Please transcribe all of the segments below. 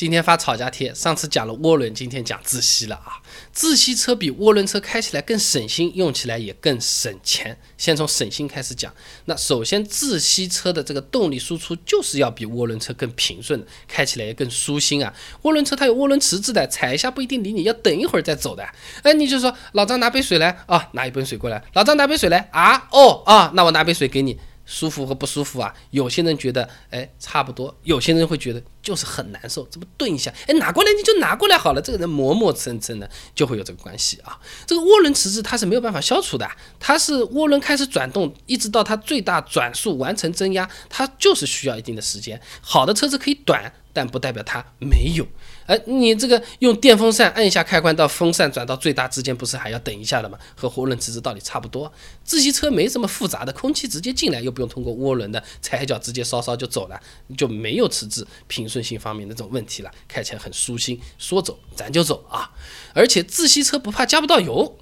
今天发吵架贴，上次讲了涡轮，今天讲自吸了啊。自吸车比涡轮车开起来更省心，用起来也更省钱。先从省心开始讲。那首先，自吸车的这个动力输出就是要比涡轮车更平顺，开起来也更舒心啊。涡轮车它有涡轮迟滞的，踩一下不一定理你，要等一会儿再走的。哎，你就说老张拿杯水来啊，拿一杯水过来。老张拿杯水来啊，哦啊，那我拿杯水给你。舒服和不舒服啊，有些人觉得哎差不多，有些人会觉得就是很难受，这么顿一下，哎拿过来你就拿过来好了，这个人磨磨蹭蹭的就会有这个关系啊。这个涡轮迟滞它是没有办法消除的，它是涡轮开始转动，一直到它最大转速完成增压，它就是需要一定的时间。好的车子可以短。但不代表它没有，而你这个用电风扇按一下开关到风扇转到最大之间，不是还要等一下的吗？和涡轮迟滞道理差不多。自吸车没什么复杂的，空气直接进来，又不用通过涡轮的踩一脚直接稍稍就走了，就没有迟滞平顺性方面的这种问题了，开起来很舒心，说走咱就走啊。而且自吸车不怕加不到油，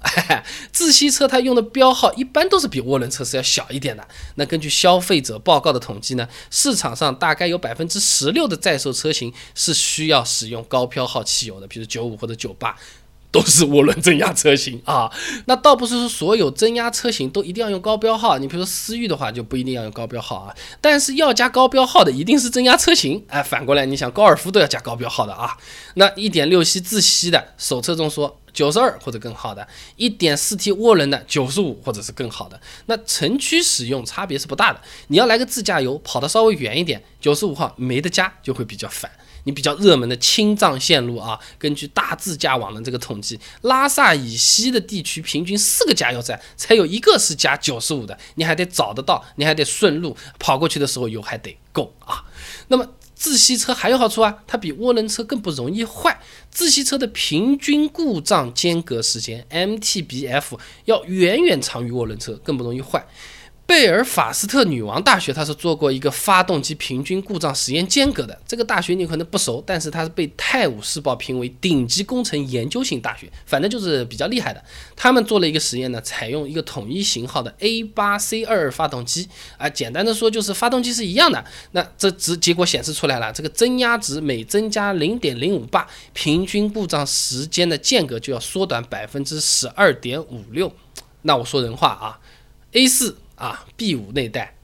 自吸车它用的标号一般都是比涡轮车是要小一点的。那根据消费者报告的统计呢，市场上大概有百分之十六的在售车型是需要使用高高标号汽油的，比如九五或者九八。都是涡轮增压车型啊，那倒不是说所有增压车型都一定要用高标号，你比如说思域的话就不一定要用高标号啊，但是要加高标号的一定是增压车型，哎，反过来你想高尔夫都要加高标号的啊，那一点六 C 自吸的手册中说九十二或者更好的，一点四 T 涡轮的九十五或者是更好的，那城区使用差别是不大的，你要来个自驾游跑得稍微远一点，九十五号没得加就会比较烦。你比较热门的青藏线路啊，根据大自驾网的这个统计，拉萨以西的地区平均四个加油站才有一个是加九十五的，你还得找得到，你还得顺路跑过去的时候油还得够啊。那么自吸车还有好处啊，它比涡轮车更不容易坏，自吸车的平均故障间隔时间 MTBF 要远远长于涡轮车，更不容易坏。贝尔法斯特女王大学，它是做过一个发动机平均故障实验间隔的。这个大学你可能不熟，但是它是被《泰晤士报》评为顶级工程研究型大学，反正就是比较厉害的。他们做了一个实验呢，采用一个统一型号的 A8C2 发动机啊，简单的说就是发动机是一样的。那这值结果显示出来了，这个增压值每增加零点零五巴，平均故障时间的间隔就要缩短百分之十二点五六。那我说人话啊，A4。啊，B 五那代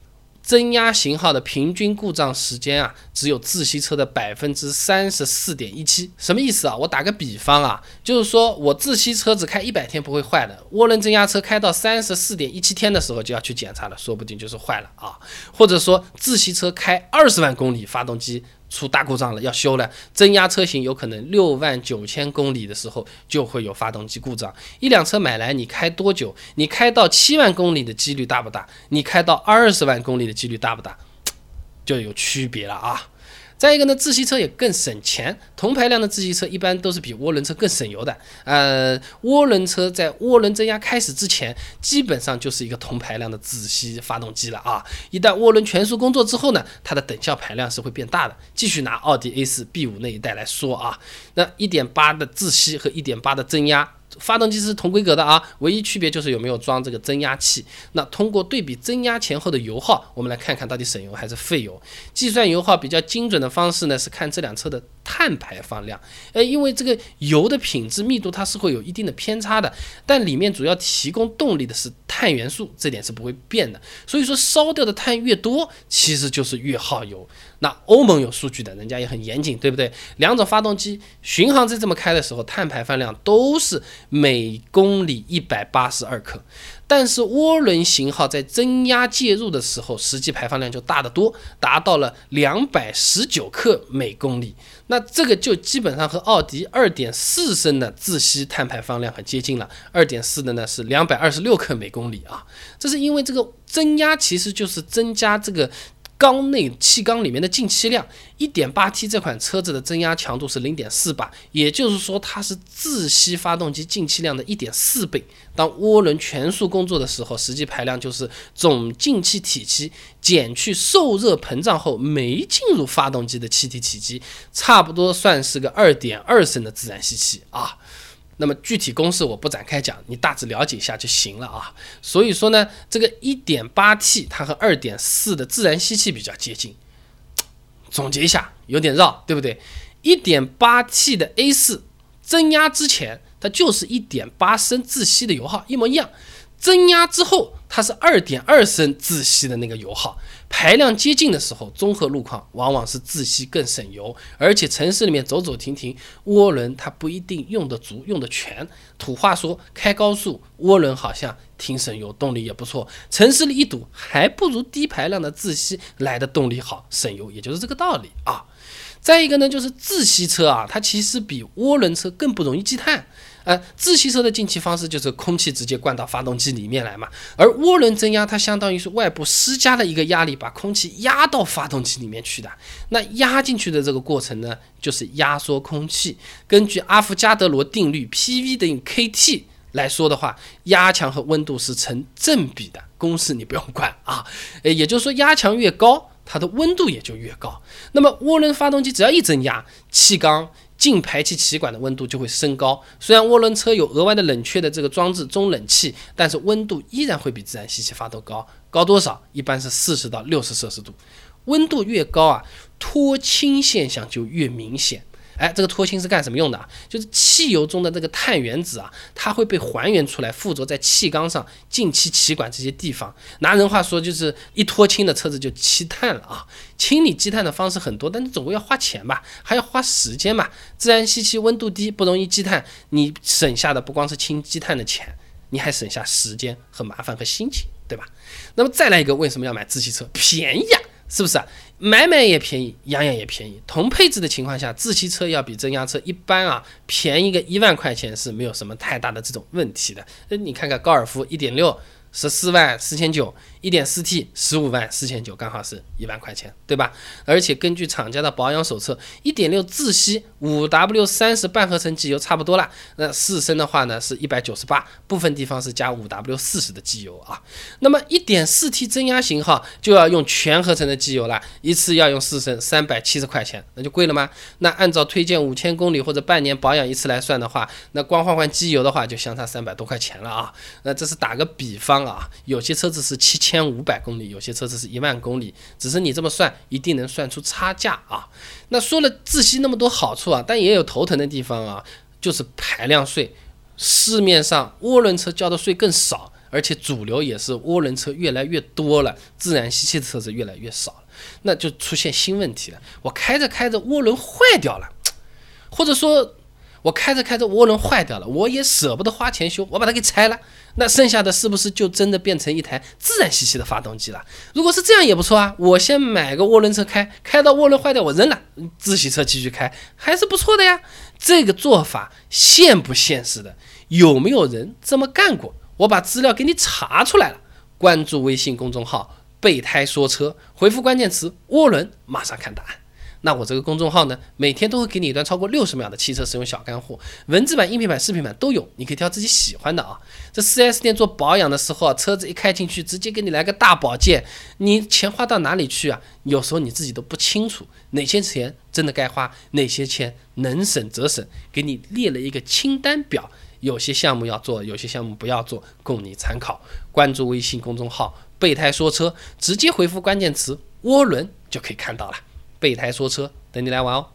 增压型号的平均故障时间啊，只有自吸车的百分之三十四点一七。什么意思啊？我打个比方啊，就是说我自吸车只开一百天不会坏的，涡轮增压车开到三十四点一七天的时候就要去检查了，说不定就是坏了啊。或者说自吸车开二十万公里，发动机。出大故障了，要修了。增压车型有可能六万九千公里的时候就会有发动机故障。一辆车买来，你开多久？你开到七万公里的几率大不大？你开到二十万公里的几率大不大？就有区别了啊。再一个呢，自吸车也更省钱。同排量的自吸车一般都是比涡轮车更省油的。呃，涡轮车在涡轮增压开始之前，基本上就是一个同排量的自吸发动机了啊。一旦涡轮全速工作之后呢，它的等效排量是会变大的。继续拿奥迪 A4 B5 那一代来说啊，那1.8的自吸和1.8的增压。发动机是同规格的啊，唯一区别就是有没有装这个增压器。那通过对比增压前后的油耗，我们来看看到底省油还是费油。计算油耗比较精准的方式呢，是看这辆车的碳排放量。呃，因为这个油的品质密度它是会有一定的偏差的，但里面主要提供动力的是碳元素，这点是不会变的。所以说烧掉的碳越多，其实就是越耗油。那欧盟有数据的，人家也很严谨，对不对？两种发动机巡航在这么开的时候，碳排放量都是每公里一百八十二克。但是涡轮型号在增压介入的时候，实际排放量就大得多，达到了两百十九克每公里。那这个就基本上和奥迪二点四升的自吸碳排放量很接近了。二点四的呢是两百二十六克每公里啊。这是因为这个增压其实就是增加这个。缸内气缸里面的进气量，1.8T 这款车子的增压强度是0.4巴，也就是说它是自吸发动机进气量的一点四倍。当涡轮全速工作的时候，实际排量就是总进气体积减去受热膨胀后没进入发动机的气体体积，差不多算是个2.2升的自然吸气啊。那么具体公式我不展开讲，你大致了解一下就行了啊。所以说呢，这个 1.8T 它和2.4的自然吸气比较接近。总结一下，有点绕，对不对？1.8T 的 A4 增压之前，它就是1.8升自吸的油耗，一模一样。增压之后，它是二点二升自吸的那个油耗，排量接近的时候，综合路况往往是自吸更省油，而且城市里面走走停停，涡轮它不一定用得足、用得全。土话说，开高速涡轮好像挺省油，动力也不错。城市里一堵，还不如低排量的自吸来的动力好、省油，也就是这个道理啊。再一个呢，就是自吸车啊，它其实比涡轮车更不容易积碳。呃，自吸车的进气方式就是空气直接灌到发动机里面来嘛，而涡轮增压它相当于是外部施加的一个压力，把空气压到发动机里面去的。那压进去的这个过程呢，就是压缩空气。根据阿伏加德罗定律，P_V 等于 K_T 来说的话，压强和温度是成正比的。公式你不用管啊，呃，也就是说压强越高，它的温度也就越高。那么涡轮发动机只要一增压，气缸。进排气气管的温度就会升高。虽然涡轮车有额外的冷却的这个装置中冷器，但是温度依然会比自然吸气发动高。高多少？一般是四十到六十摄氏度。温度越高啊，脱氢现象就越明显。哎，这个脱氢是干什么用的？就是汽油中的这个碳原子啊，它会被还原出来，附着在气缸上、进气气管这些地方。拿人话说，就是一脱氢的车子就积碳了啊。清理积碳的方式很多，但你总归要花钱吧，还要花时间嘛。自然吸气温度低，不容易积碳，你省下的不光是清积碳的钱，你还省下时间和麻烦和心情，对吧？那么再来一个，为什么要买自吸车？便宜啊！是不是啊？买买也便宜，养养也便宜。同配置的情况下，自吸车要比增压车一般啊便宜个一万块钱是没有什么太大的这种问题的。那你看看高尔夫一点六。十四万四千九，一点四 T 十五万四千九，刚好是一万块钱，对吧？而且根据厂家的保养手册，一点六自吸五 W 三十半合成机油差不多了。那四升的话呢，是一百九十八，部分地方是加五 W 四十的机油啊。那么一点四 T 增压型号就要用全合成的机油了，一次要用四升，三百七十块钱，那就贵了吗？那按照推荐五千公里或者半年保养一次来算的话，那光换换机油的话就相差三百多块钱了啊。那这是打个比方。啊，有些车子是七千千五百公里，有些车子是一万公里，只是你这么算，一定能算出差价啊。那说了自吸那么多好处啊，但也有头疼的地方啊，就是排量税。市面上涡轮车交的税更少，而且主流也是涡轮车越来越多了，自然吸气的车子越来越少了，那就出现新问题了。我开着开着涡轮坏掉了，或者说。我开着开着涡轮坏掉了，我也舍不得花钱修，我把它给拆了，那剩下的是不是就真的变成一台自然吸气的发动机了？如果是这样也不错啊，我先买个涡轮车开，开到涡轮坏掉我扔了，自吸车继续开还是不错的呀。这个做法现不现实的？有没有人这么干过？我把资料给你查出来了，关注微信公众号“备胎说车”，回复关键词“涡轮”，马上看答案。那我这个公众号呢，每天都会给你一段超过六十秒的汽车使用小干货，文字版、音频版、视频版都有，你可以挑自己喜欢的啊。这 4S 店做保养的时候，车子一开进去，直接给你来个大保健，你钱花到哪里去啊？有时候你自己都不清楚哪些钱真的该花，哪些钱能省则省，给你列了一个清单表，有些项目要做，有些项目不要做，供你参考。关注微信公众号“备胎说车”，直接回复关键词“涡轮”就可以看到了。备胎说车，等你来玩哦。